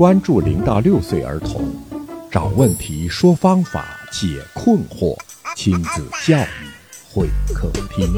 关注零到六岁儿童，找问题，说方法，解困惑，亲子教育会客厅。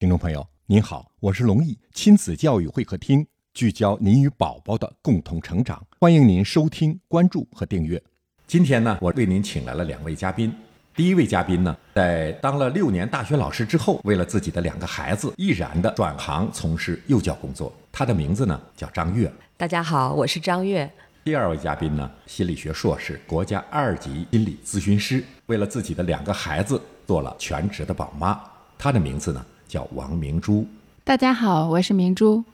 听众朋友，您好，我是龙毅，亲子教育会客厅聚焦您与宝宝的共同成长，欢迎您收听、关注和订阅。今天呢，我为您请来了两位嘉宾。第一位嘉宾呢，在当了六年大学老师之后，为了自己的两个孩子，毅然的转行从事幼教工作。他的名字呢叫张悦。大家好，我是张悦。第二位嘉宾呢，心理学硕士，国家二级心理咨询师，为了自己的两个孩子做了全职的宝妈。他的名字呢叫王明珠。大家好，我是明珠。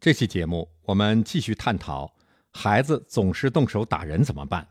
这期节目我们继续探讨，孩子总是动手打人怎么办？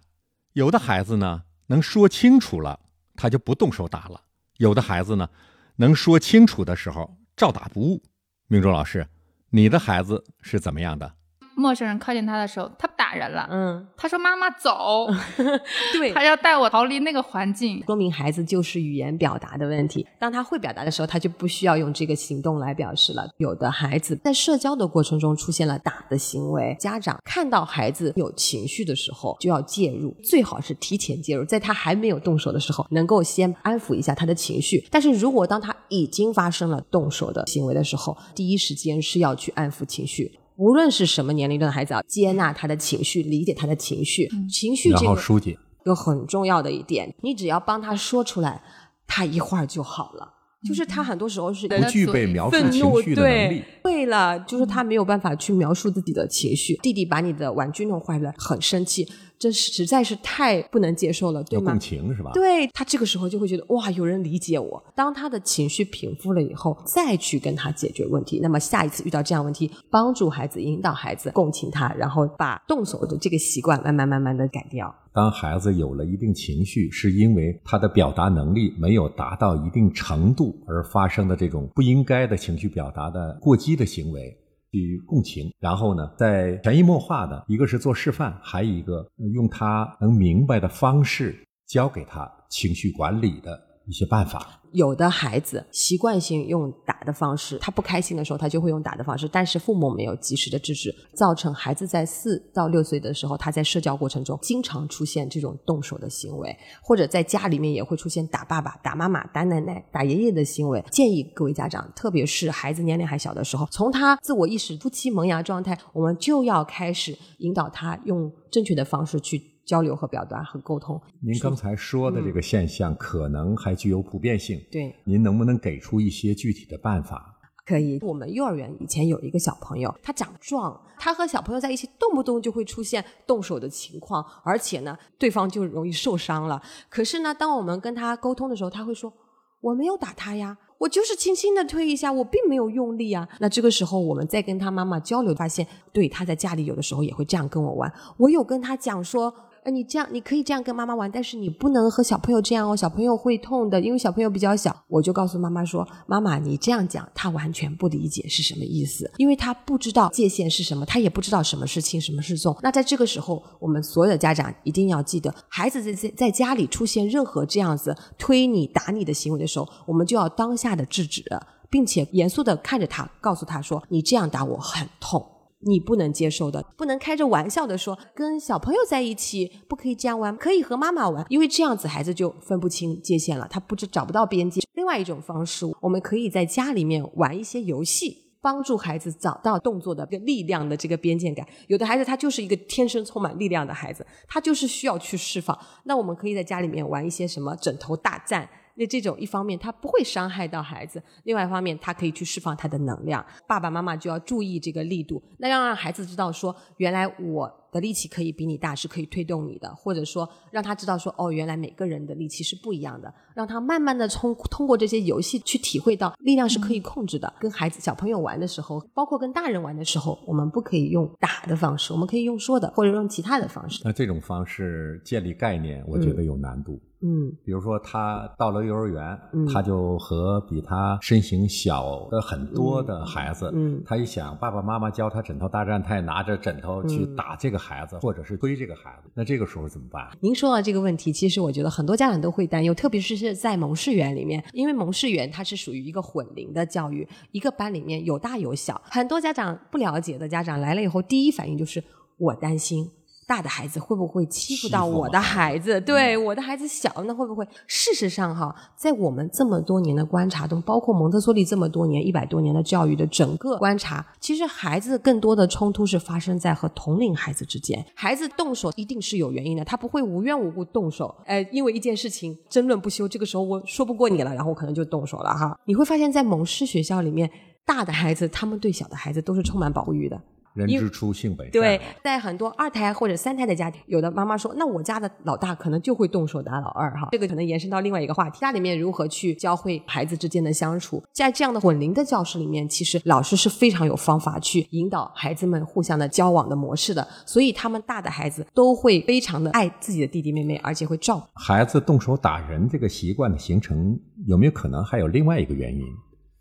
有的孩子呢能说清楚了。他就不动手打了。有的孩子呢，能说清楚的时候照打不误。明珠老师，你的孩子是怎么样的？陌生人靠近他的时候，他打人了。嗯，他说：“妈妈走。”对，他要带我逃离那个环境。说明孩子就是语言表达的问题。当他会表达的时候，他就不需要用这个行动来表示了。有的孩子在社交的过程中出现了打的行为，家长看到孩子有情绪的时候就要介入，最好是提前介入，在他还没有动手的时候，能够先安抚一下他的情绪。但是如果当他已经发生了动手的行为的时候，第一时间是要去安抚情绪。无论是什么年龄段的孩子啊，接纳他的情绪，理解他的情绪，情绪这个疏解有很重要的一点，你只要帮他说出来，他一会儿就好了。就是他很多时候是不具备描述情绪的能力。对了，就是他没有办法去描述自己的情绪。弟弟把你的玩具弄坏了，很生气。这实在是太不能接受了，对吗？共情是吧？对他这个时候就会觉得哇，有人理解我。当他的情绪平复了以后，再去跟他解决问题。那么下一次遇到这样问题，帮助孩子、引导孩子、共情他，然后把动手的这个习惯慢慢慢慢的改掉。当孩子有了一定情绪，是因为他的表达能力没有达到一定程度而发生的这种不应该的情绪表达的过激的行为。去共情，然后呢，在潜移默化的，一个是做示范，还有一个用他能明白的方式教给他情绪管理的一些办法。有的孩子习惯性用打的方式，他不开心的时候，他就会用打的方式，但是父母没有及时的制止，造成孩子在四到六岁的时候，他在社交过程中经常出现这种动手的行为，或者在家里面也会出现打爸爸、打妈妈、打奶奶、打爷爷的行为。建议各位家长，特别是孩子年龄还小的时候，从他自我意识、初期萌芽状态，我们就要开始引导他用正确的方式去。交流和表达和沟通。您刚才说的这个现象可能还具有普遍性。对，您能不能给出一些具体的办法？可以。我们幼儿园以前有一个小朋友，他长壮，他和小朋友在一起，动不动就会出现动手的情况，而且呢，对方就容易受伤了。可是呢，当我们跟他沟通的时候，他会说：“我没有打他呀，我就是轻轻的推一下，我并没有用力啊。”那这个时候，我们再跟他妈妈交流，发现，对，他在家里有的时候也会这样跟我玩。我有跟他讲说。你这样，你可以这样跟妈妈玩，但是你不能和小朋友这样哦，小朋友会痛的，因为小朋友比较小。我就告诉妈妈说：“妈妈，你这样讲，他完全不理解是什么意思，因为他不知道界限是什么，他也不知道什么是轻，什么是重。那在这个时候，我们所有的家长一定要记得，孩子在在在家里出现任何这样子推你、打你的行为的时候，我们就要当下的制止，并且严肃的看着他，告诉他说：你这样打我很痛。”你不能接受的，不能开着玩笑的说，跟小朋友在一起不可以这样玩，可以和妈妈玩，因为这样子孩子就分不清界限了，他不知找不到边界。另外一种方式，我们可以在家里面玩一些游戏，帮助孩子找到动作的个力量的这个边界感。有的孩子他就是一个天生充满力量的孩子，他就是需要去释放。那我们可以在家里面玩一些什么枕头大战。那这种一方面他不会伤害到孩子，另外一方面他可以去释放他的能量。爸爸妈妈就要注意这个力度，那要让孩子知道说，原来我的力气可以比你大，是可以推动你的，或者说让他知道说，哦，原来每个人的力气是不一样的，让他慢慢的通通过这些游戏去体会到力量是可以控制的。跟孩子小朋友玩的时候，包括跟大人玩的时候，我们不可以用打的方式，我们可以用说的，或者用其他的方式。那这种方式建立概念，我觉得有难度。嗯，比如说他到了幼儿园，他就和比他身形小的很多的孩子，嗯，他一想爸爸妈妈教他枕头大战，他也拿着枕头去打这个。孩子，或者是推这个孩子，那这个时候怎么办？您说到这个问题，其实我觉得很多家长都会担忧，特别是是在蒙氏园里面，因为蒙氏园它是属于一个混龄的教育，一个班里面有大有小，很多家长不了解的家长来了以后，第一反应就是我担心。大的孩子会不会欺负到我的孩子？对，我的孩子小，那会不会？事实上，哈，在我们这么多年的观察中，包括蒙特梭利这么多年、一百多年的教育的整个观察，其实孩子更多的冲突是发生在和同龄孩子之间。孩子动手一定是有原因的，他不会无缘无故动手。哎，因为一件事情争论不休，这个时候我说不过你了，然后我可能就动手了哈。你会发现在蒙氏学校里面，大的孩子他们对小的孩子都是充满保护欲的。人之初，性本善。对，在很多二胎或者三胎的家庭，有的妈妈说：“那我家的老大可能就会动手打老二。”哈，这个可能延伸到另外一个话题：家里面如何去教会孩子之间的相处。在这样的混龄的教室里面，其实老师是非常有方法去引导孩子们互相的交往的模式的。所以，他们大的孩子都会非常的爱自己的弟弟妹妹，而且会照顾孩子动手打人这个习惯的形成，有没有可能还有另外一个原因？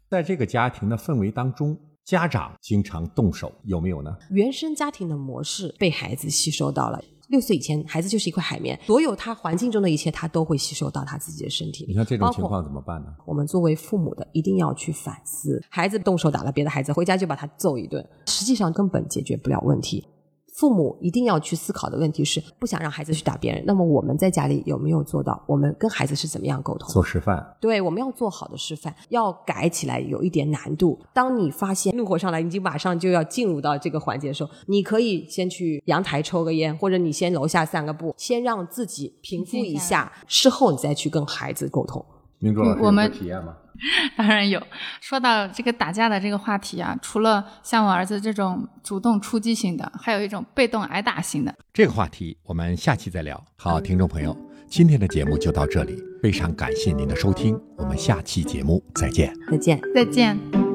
在这个家庭的氛围当中。家长经常动手，有没有呢？原生家庭的模式被孩子吸收到了。六岁以前，孩子就是一块海绵，所有他环境中的一切，他都会吸收到他自己的身体里。你看这种情况怎么办呢？我们作为父母的一定要去反思。孩子动手打了别的孩子，回家就把他揍一顿，实际上根本解决不了问题。父母一定要去思考的问题是：不想让孩子去打别人。那么我们在家里有没有做到？我们跟孩子是怎么样沟通？做示范。对，我们要做好的示范，要改起来有一点难度。当你发现怒火上来，已经马上就要进入到这个环节的时候，你可以先去阳台抽个烟，或者你先楼下散个步，先让自己平复一下，事后你再去跟孩子沟通。明珠老师有体验吗？当然有。说到这个打架的这个话题啊，除了像我儿子这种主动出击型的，还有一种被动挨打型的。这个话题我们下期再聊。好，听众朋友，今天的节目就到这里，非常感谢您的收听，我们下期节目再见。再见，再见。